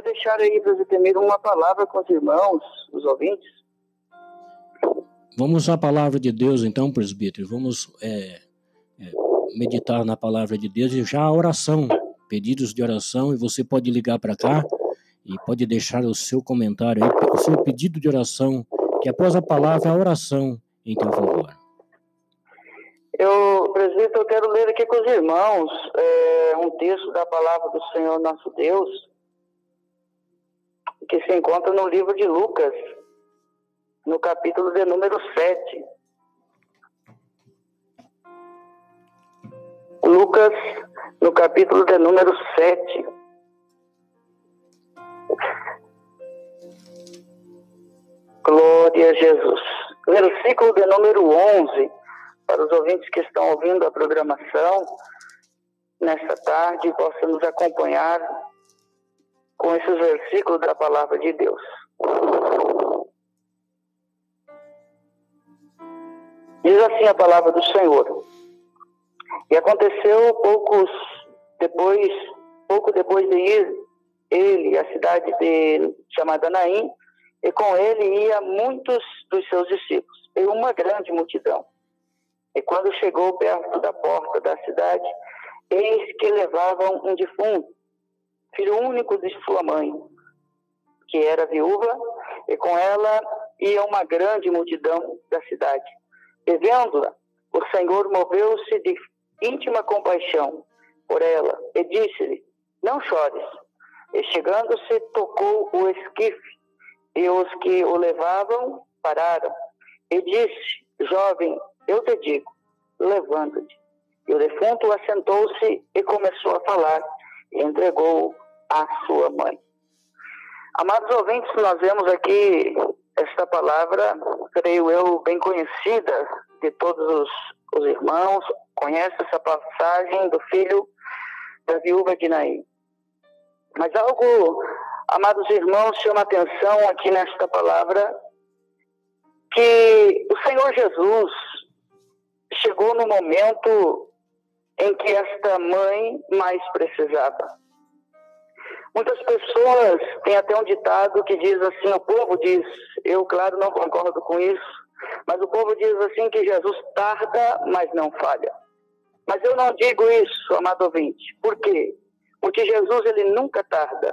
poderia deixar aí, presbítero, uma palavra com os irmãos, os ouvintes? Vamos à palavra de Deus, então, presbítero. Vamos é, é, meditar na palavra de Deus e já a oração, pedidos de oração, e você pode ligar para cá e pode deixar o seu comentário aí, o seu pedido de oração, que após a palavra, a oração em teu favor. Eu, presidente, eu quero ler aqui com os irmãos é, um texto da palavra do Senhor nosso Deus, que se encontra no livro de Lucas, no capítulo de número 7. Lucas, no capítulo de número 7. Glória a Jesus. Versículo de número 11 para os ouvintes que estão ouvindo a programação nesta tarde, possam nos acompanhar com esses versículos da palavra de Deus. Diz assim a palavra do Senhor. E aconteceu poucos depois, pouco depois de ir ele à cidade de chamada Naim, e com ele ia muitos dos seus discípulos, e uma grande multidão. E quando chegou perto da porta da cidade, eis que levavam um defunto, filho único de sua mãe, que era viúva, e com ela ia uma grande multidão da cidade. E vendo-a, o Senhor moveu-se de íntima compaixão por ela e disse-lhe: Não chores. E chegando-se, tocou o esquife, e os que o levavam pararam. E disse: Jovem, eu te digo, levanta-te. E o defunto assentou-se e começou a falar, entregou a sua mãe. Amados ouvintes, nós vemos aqui esta palavra, creio eu, bem conhecida de todos os, os irmãos, conhece essa passagem do filho da viúva de Naí. Mas algo, amados irmãos, chama atenção aqui nesta palavra, que o Senhor Jesus, chegou no momento em que esta mãe mais precisava. Muitas pessoas têm até um ditado que diz assim: o povo diz, eu, claro, não concordo com isso, mas o povo diz assim que Jesus tarda, mas não falha. Mas eu não digo isso, amado ouvinte. Por quê? Porque Jesus ele nunca tarda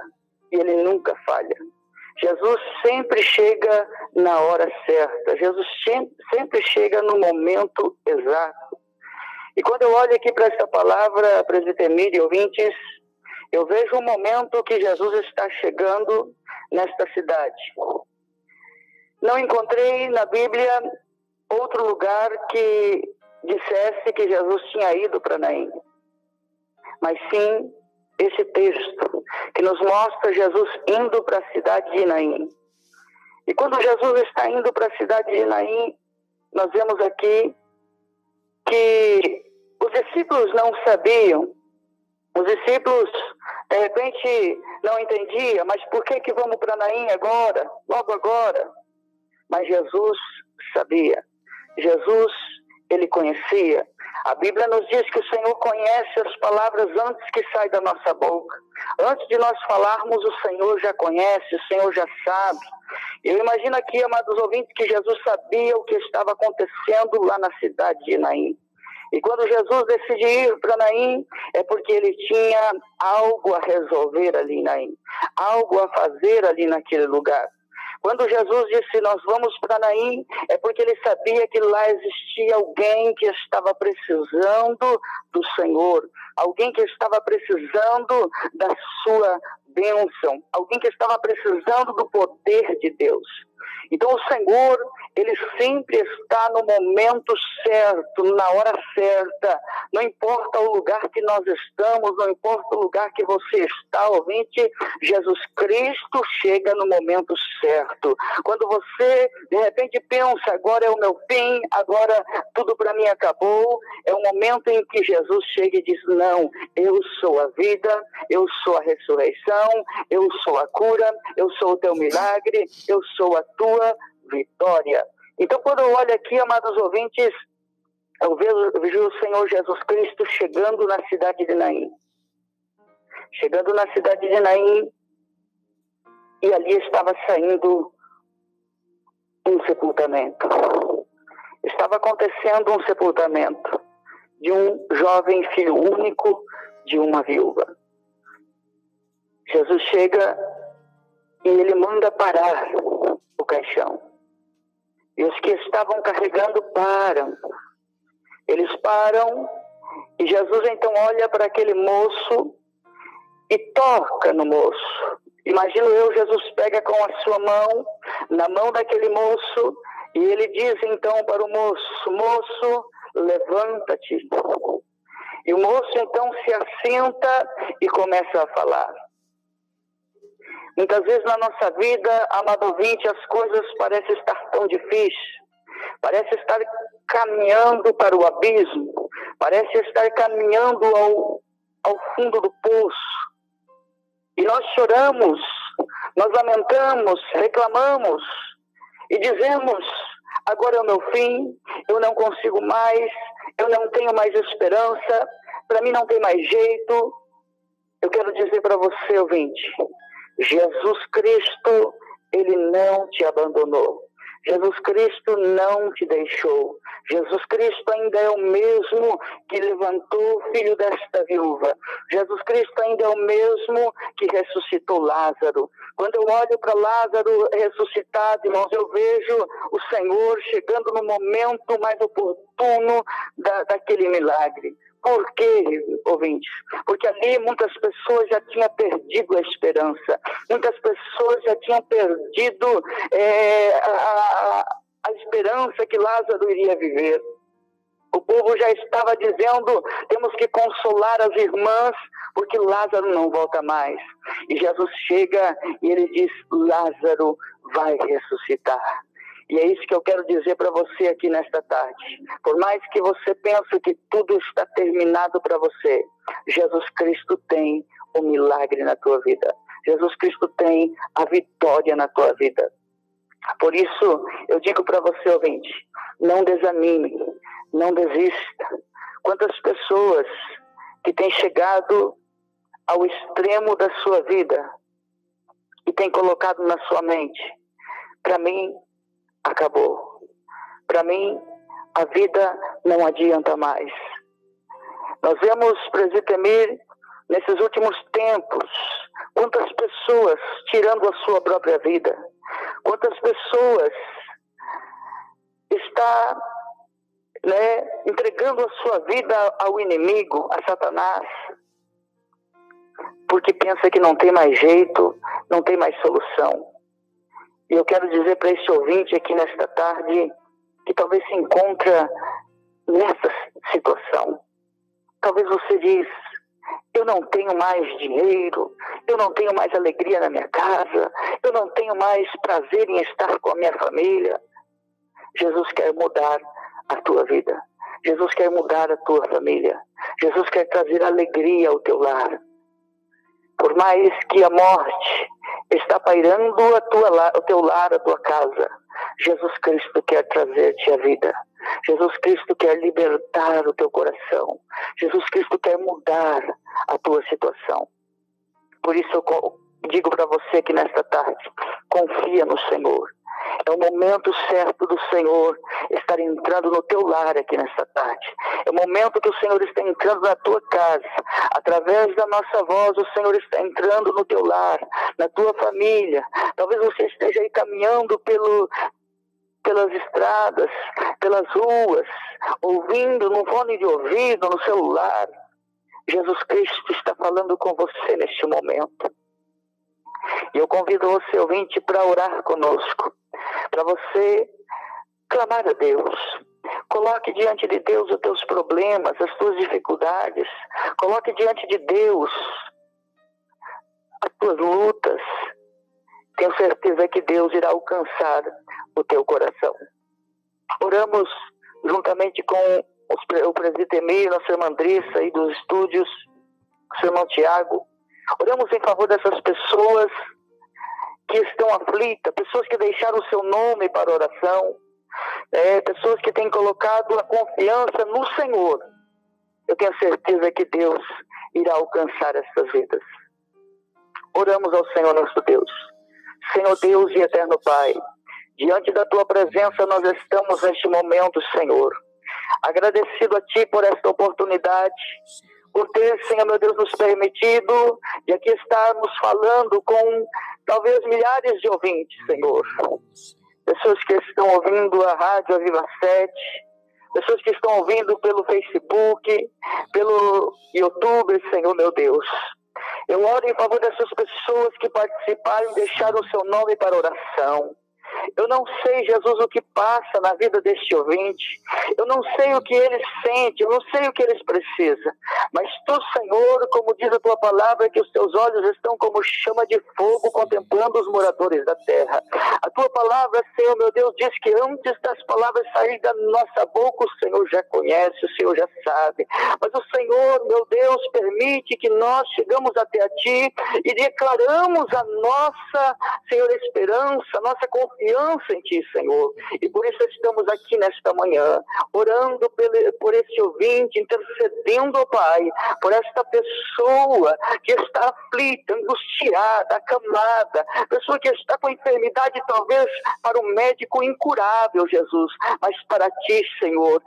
e ele nunca falha. Jesus sempre chega na hora certa, Jesus sempre chega no momento exato. E quando eu olho aqui para essa palavra, presbítero e ouvintes, eu vejo um momento que Jesus está chegando nesta cidade. Não encontrei na Bíblia outro lugar que dissesse que Jesus tinha ido para Naim. Mas sim esse texto que nos mostra Jesus indo para a cidade de Naim. E quando Jesus está indo para a cidade de Naim, nós vemos aqui que discípulos não sabiam, os discípulos de repente não entendiam, mas por que que vamos para Naim agora, logo agora? Mas Jesus sabia, Jesus ele conhecia, a Bíblia nos diz que o Senhor conhece as palavras antes que saem da nossa boca. Antes de nós falarmos, o Senhor já conhece, o Senhor já sabe. Eu imagino aqui, amados ouvintes, que Jesus sabia o que estava acontecendo lá na cidade de Naim. E quando Jesus decidiu ir para Naim, é porque ele tinha algo a resolver ali em Naim, algo a fazer ali naquele lugar. Quando Jesus disse nós vamos para Naim, é porque ele sabia que lá existia alguém que estava precisando do Senhor, alguém que estava precisando da sua bênção, alguém que estava precisando do poder de Deus. Então o Senhor, ele sempre está no momento certo, na hora certa. Não importa o lugar que nós estamos, não importa o lugar que você está, ouvinte, Jesus Cristo chega no momento certo. Quando você de repente pensa, agora é o meu fim, agora tudo para mim acabou, é o momento em que Jesus chega e diz: "Não, eu sou a vida, eu sou a ressurreição, eu sou a cura, eu sou o teu milagre, eu sou a tua vitória. Então, quando eu olho aqui, amados ouvintes, eu vejo, eu vejo o Senhor Jesus Cristo chegando na cidade de Naim. Chegando na cidade de Naim, e ali estava saindo um sepultamento. Estava acontecendo um sepultamento de um jovem filho único de uma viúva. Jesus chega e ele manda parar o caixão. Estavam carregando param. Eles param e Jesus então olha para aquele moço e toca no moço. Imagino eu, Jesus pega com a sua mão, na mão daquele moço, e ele diz então para o moço: Moço, levanta-te. E o moço então se assenta e começa a falar. Muitas vezes na nossa vida, amado ouvinte, as coisas parecem estar tão difíceis, parece estar caminhando para o abismo, parece estar caminhando ao, ao fundo do poço. E nós choramos, nós lamentamos, reclamamos e dizemos: agora é o meu fim, eu não consigo mais, eu não tenho mais esperança, para mim não tem mais jeito. Eu quero dizer para você, ouvinte, Jesus Cristo, ele não te abandonou. Jesus Cristo não te deixou. Jesus Cristo ainda é o mesmo que levantou o filho desta viúva. Jesus Cristo ainda é o mesmo que ressuscitou Lázaro. Quando eu olho para Lázaro ressuscitado, irmãos, eu vejo o Senhor chegando no momento mais oportuno da, daquele milagre. Por quê, ouvintes? Porque ali muitas pessoas já tinham perdido a esperança, muitas pessoas já tinham perdido é, a, a esperança que Lázaro iria viver. O povo já estava dizendo: temos que consolar as irmãs, porque Lázaro não volta mais. E Jesus chega e ele diz: Lázaro vai ressuscitar. E é isso que eu quero dizer para você aqui nesta tarde. Por mais que você pense que tudo está terminado para você, Jesus Cristo tem o um milagre na tua vida. Jesus Cristo tem a vitória na tua vida. Por isso, eu digo para você, ouvinte, não desanime, não desista. Quantas pessoas que têm chegado ao extremo da sua vida e têm colocado na sua mente, para mim, acabou. Para mim, a vida não adianta mais. Nós vemos, Presitemir, nesses últimos tempos, quantas pessoas tirando a sua própria vida, quantas pessoas está né, entregando a sua vida ao inimigo, a Satanás, porque pensa que não tem mais jeito, não tem mais solução. E eu quero dizer para esse ouvinte aqui nesta tarde que talvez se encontra nessa situação. Talvez você diz, eu não tenho mais dinheiro, eu não tenho mais alegria na minha casa, eu não tenho mais prazer em estar com a minha família. Jesus quer mudar a tua vida. Jesus quer mudar a tua família. Jesus quer trazer alegria ao teu lar. Por mais que a morte está pairando a tua, o teu lar, a tua casa, Jesus Cristo quer trazer-te a vida. Jesus Cristo quer libertar o teu coração. Jesus Cristo quer mudar a tua situação. Por isso eu digo para você que nesta tarde, confia no Senhor. É o momento certo do Senhor estar entrando no teu lar aqui nesta tarde. É o momento que o Senhor está entrando na tua casa. Através da nossa voz, o Senhor está entrando no teu lar, na tua família. Talvez você esteja aí caminhando pelo, pelas estradas, pelas ruas, ouvindo no fone de ouvido, no celular. Jesus Cristo está falando com você neste momento. E eu convido você, ouvinte, para orar conosco para você clamar a Deus. Coloque diante de Deus os teus problemas, as tuas dificuldades. Coloque diante de Deus as tuas lutas. Tenho certeza que Deus irá alcançar o teu coração. Oramos juntamente com o presbítero Emílio, nossa irmã Andressa e dos estúdios, seu irmão Tiago. Oramos em favor dessas pessoas que estão aflitas, pessoas que deixaram o seu nome para oração, é, pessoas que têm colocado a confiança no Senhor. Eu tenho certeza que Deus irá alcançar essas vidas. Oramos ao Senhor nosso Deus. Senhor Deus e eterno Pai, diante da tua presença nós estamos neste momento, Senhor. Agradecido a ti por esta oportunidade, por ter, Senhor meu Deus, nos permitido de aqui estarmos falando com talvez milhares de ouvintes, Senhor. Pessoas que estão ouvindo a Rádio Aviva 7, pessoas que estão ouvindo pelo Facebook, pelo YouTube, Senhor meu Deus. Eu oro em favor dessas pessoas que participaram e deixaram o seu nome para oração. Eu não sei, Jesus, o que passa na vida deste ouvinte. Eu não sei o que ele sente, eu não sei o que eles precisam. Mas tu, Senhor, como diz a tua palavra, que os teus olhos estão como chama de fogo contemplando os moradores da terra. A tua palavra, Senhor, meu Deus, diz que antes das palavras saírem da nossa boca, o Senhor já conhece, o Senhor já sabe. Mas o Senhor, meu Deus, permite que nós chegamos até a ti e declaramos a nossa, Senhor, esperança, a nossa confiança confiança em Ti, Senhor. E por isso estamos aqui nesta manhã, orando por esse ouvinte, intercedendo, Pai, por esta pessoa que está aflita, angustiada, acamada, pessoa que está com enfermidade, talvez para o médico incurável, Jesus, mas para Ti, Senhor,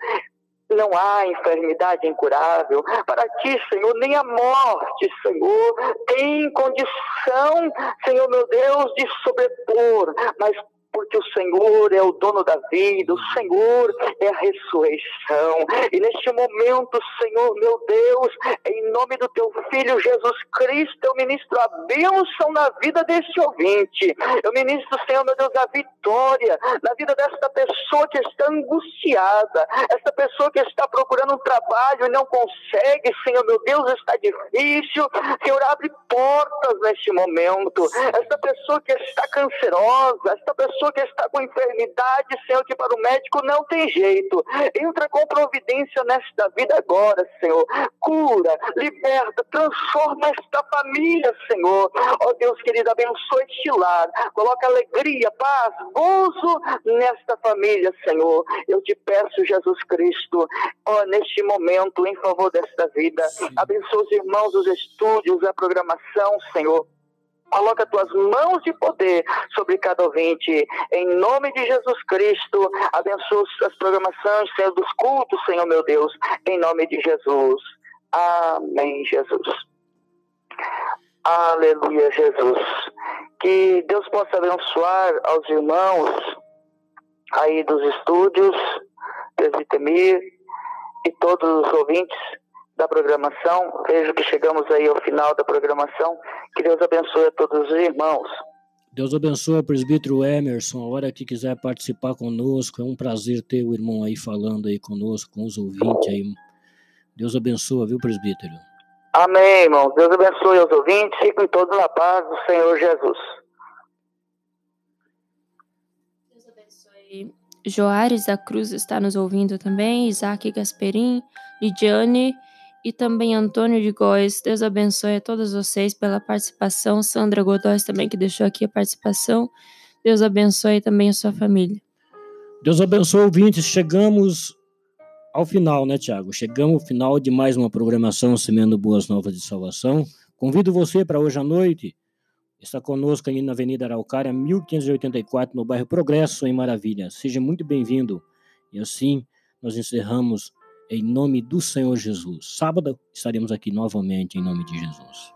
não há enfermidade incurável. Para ti, Senhor, nem a morte, Senhor, tem condição, Senhor meu Deus, de sobrepor. Mas porque o Senhor é o dono da vida, o Senhor é a ressurreição. E neste momento, Senhor, meu Deus, em nome do teu Filho Jesus Cristo, eu ministro a bênção na vida deste ouvinte. Eu ministro, Senhor, meu Deus, a vitória na vida desta pessoa que está angustiada, esta pessoa que está procurando um trabalho e não consegue, Senhor, meu Deus, está difícil. Senhor, abre portas neste momento. Esta pessoa que está cancerosa, esta pessoa que está com enfermidade, Senhor, que para o médico não tem jeito. Entra com providência nesta vida agora, Senhor. Cura, liberta, transforma esta família, Senhor. Ó oh, Deus querido, abençoe este lar. Coloca alegria, paz, gozo nesta família, Senhor. Eu te peço, Jesus Cristo, ó, oh, neste momento, em favor desta vida. Abençoe os irmãos dos estúdios, a programação, Senhor. Coloca tuas mãos de poder sobre cada ouvinte. Em nome de Jesus Cristo, abençoa as programações, Senhor, dos cultos, Senhor meu Deus. Em nome de Jesus. Amém, Jesus. Aleluia, Jesus. Que Deus possa abençoar aos irmãos aí dos estúdios, Presbitemir e todos os ouvintes da programação. Vejo que chegamos aí ao final da programação. Que Deus abençoe a todos os irmãos. Deus abençoe o presbítero Emerson. A hora que quiser participar conosco, é um prazer ter o irmão aí falando aí conosco, com os ouvintes aí. Deus abençoe, viu, presbítero? Amém, irmão. Deus abençoe os ouvintes. Fiquem todos na paz do Senhor Jesus. Deus abençoe. Joares da Cruz está nos ouvindo também. Isaac Gasperim, Lidiane e também Antônio de Góes. Deus abençoe a todos vocês pela participação. Sandra Godóis também, que deixou aqui a participação. Deus abençoe também a sua família. Deus abençoe, ouvintes. Chegamos ao final, né, Tiago? Chegamos ao final de mais uma programação Semendo Boas Novas de Salvação. Convido você para hoje à noite. Está conosco aí na Avenida Araucária, 1584, no bairro Progresso, em Maravilha. Seja muito bem-vindo. E assim nós encerramos em nome do Senhor Jesus. Sábado estaremos aqui novamente em nome de Jesus.